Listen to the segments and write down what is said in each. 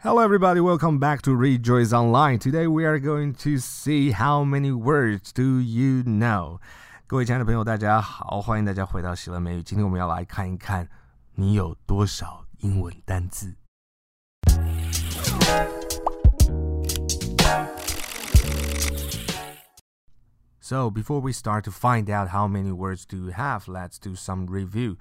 Hello, everybody. Welcome back to Rejoice Online. Today we are going to see how many words do you know. 各位亲爱的朋友，大家好，欢迎大家回到喜乐美语。今天我们要来看一看你有多少英文单字。So before we start to find out how many words do you have, let's do some review.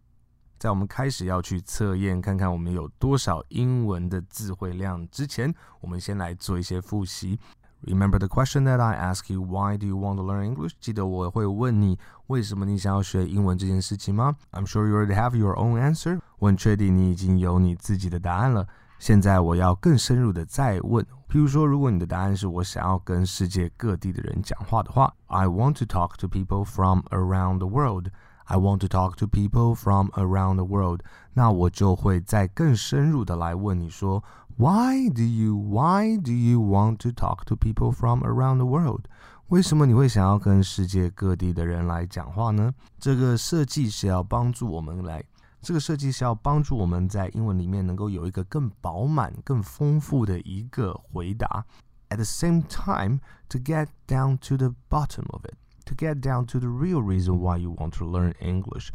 在我们开始要去测验看看我们有多少英文的词汇量之前，我们先来做一些复习。Remember the question that I ask you, why do you want to learn English? 记得我会问你为什么你想要学英文这件事情吗？I'm sure you already have your own answer. 我很确定你已经有你自己的答案了。现在我要更深入的再问，譬如说，如果你的答案是我想要跟世界各地的人讲话的话，I want to talk to people from around the world. I want to talk to people from around the world，那我就会再更深入的来问你说，Why do you Why do you want to talk to people from around the world？为什么你会想要跟世界各地的人来讲话呢？这个设计是要帮助我们来，这个设计是要帮助我们在英文里面能够有一个更饱满、更丰富的一个回答。At the same time, to get down to the bottom of it. to get down to the real reason why you want to learn English。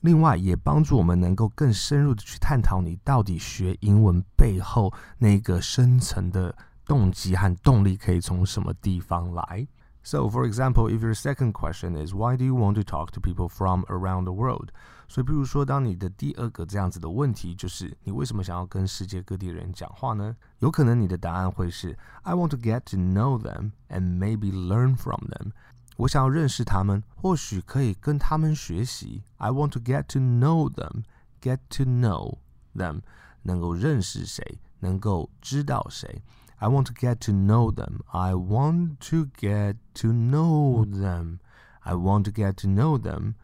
另外，也帮助我们能够更深入的去探讨你到底学英文背后那个深层的动机和动力可以从什么地方来。So, for example, if your second question is why do you want to talk to people from around the world？所以，比如说，当你的第二个这样子的问题就是你为什么想要跟世界各地人讲话呢？有可能你的答案会是 I want to get to know them and maybe learn from them。 我想要认识他们，或许可以跟他们学习。I want to get to know them, get to know them，能够认识谁，能够知道谁。I want to get to know them. I want to get to know them. I want to get to know them,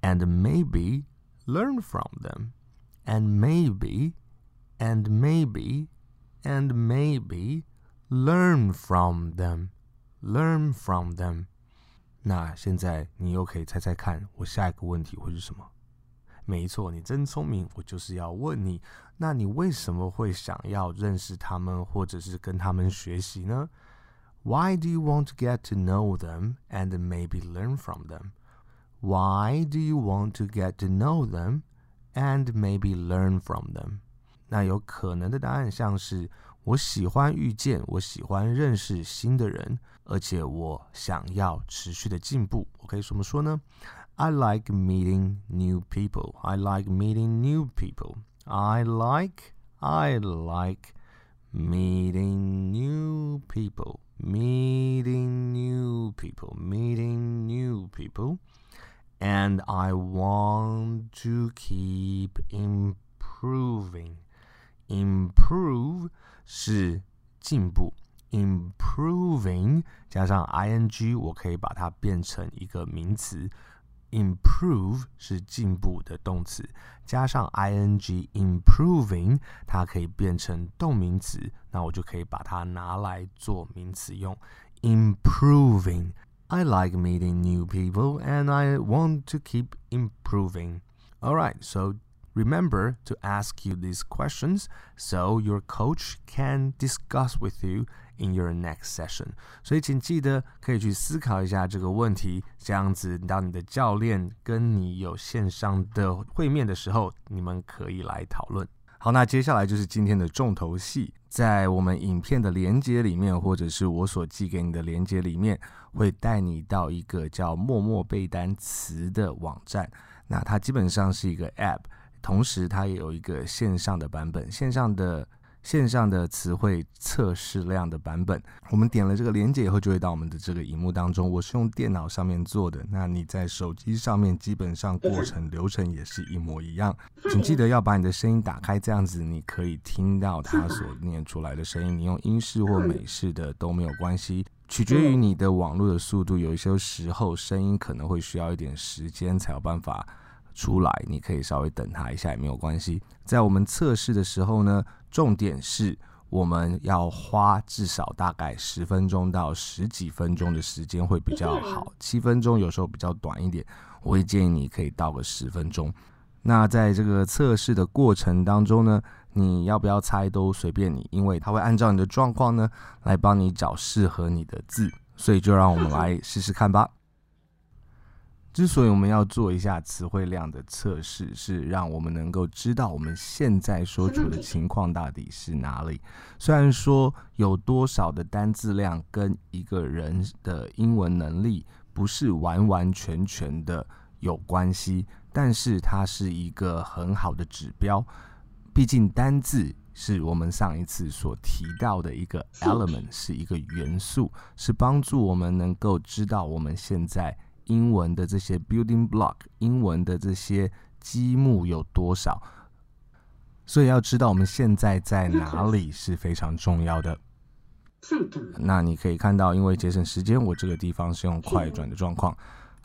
and maybe learn from them, and maybe, and maybe, and maybe learn from them, learn from them. 那现在你又可以猜猜看，我下一个问题会是什么？没错，你真聪明，我就是要问你，那你为什么会想要认识他们，或者是跟他们学习呢？Why do you want to get to know them and maybe learn from them? Why do you want to get to know them and maybe learn from them? 那有可能的答案像是。我喜欢遇见，我喜欢认识新的人，而且我想要持续的进步。我可以怎么说呢？I like meeting new people. I like meeting new people. I like, I like meeting new people. Meeting new people. Meeting new people. And I want to keep improving. Improve 是进步，improving 加上 ing，我可以把它变成一个名词。improve 是进步的动词，加上 ing，improving 它可以变成动名词，那我就可以把它拿来做名词用。improving。I like meeting new people and I want to keep improving. Alright, so Remember to ask you these questions so your coach can discuss with you in your next session. 所以请记得可以去思考一下这个问题，这样子当你的教练跟你有线上的会面的时候，你们可以来讨论。好，那接下来就是今天的重头戏，在我们影片的连接里面，或者是我所寄给你的连接里面，会带你到一个叫“默默背单词”的网站。那它基本上是一个 App。同时，它也有一个线上的版本，线上的线上的词汇测试量的版本。我们点了这个连接以后，就会到我们的这个荧幕当中。我是用电脑上面做的，那你在手机上面基本上过程流程也是一模一样。请记得要把你的声音打开，这样子你可以听到它所念出来的声音。你用英式或美式的都没有关系，取决于你的网络的速度。有一些时候声音可能会需要一点时间才有办法。出来，你可以稍微等他一下也没有关系。在我们测试的时候呢，重点是我们要花至少大概十分钟到十几分钟的时间会比较好，七分钟有时候比较短一点。我会建议你可以到个十分钟。那在这个测试的过程当中呢，你要不要猜都随便你，因为它会按照你的状况呢来帮你找适合你的字。所以就让我们来试试看吧。之所以我们要做一下词汇量的测试，是让我们能够知道我们现在所处的情况到底是哪里。虽然说有多少的单字量跟一个人的英文能力不是完完全全的有关系，但是它是一个很好的指标。毕竟单字是我们上一次所提到的一个 element，是一个元素，是帮助我们能够知道我们现在。英文的这些 building block，英文的这些积木有多少？所以要知道我们现在在哪里是非常重要的。那你可以看到，因为节省时间，我这个地方是用快转的状况。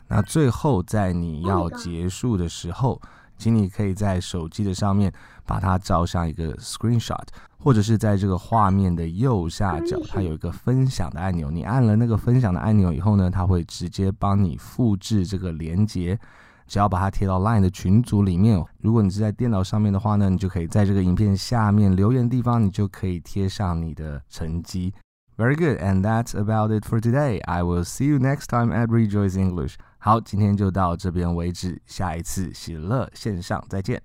那最后在你要结束的时候，请你可以在手机的上面把它照上一个 screenshot。或者是在这个画面的右下角，它有一个分享的按钮。你按了那个分享的按钮以后呢，它会直接帮你复制这个连接，只要把它贴到 Line 的群组里面。如果你是在电脑上面的话呢，你就可以在这个影片下面留言地方，你就可以贴上你的成绩。Very good, and that's about it for today. I will see you next time at Rejoice English. 好，今天就到这边为止，下一次喜乐线上再见。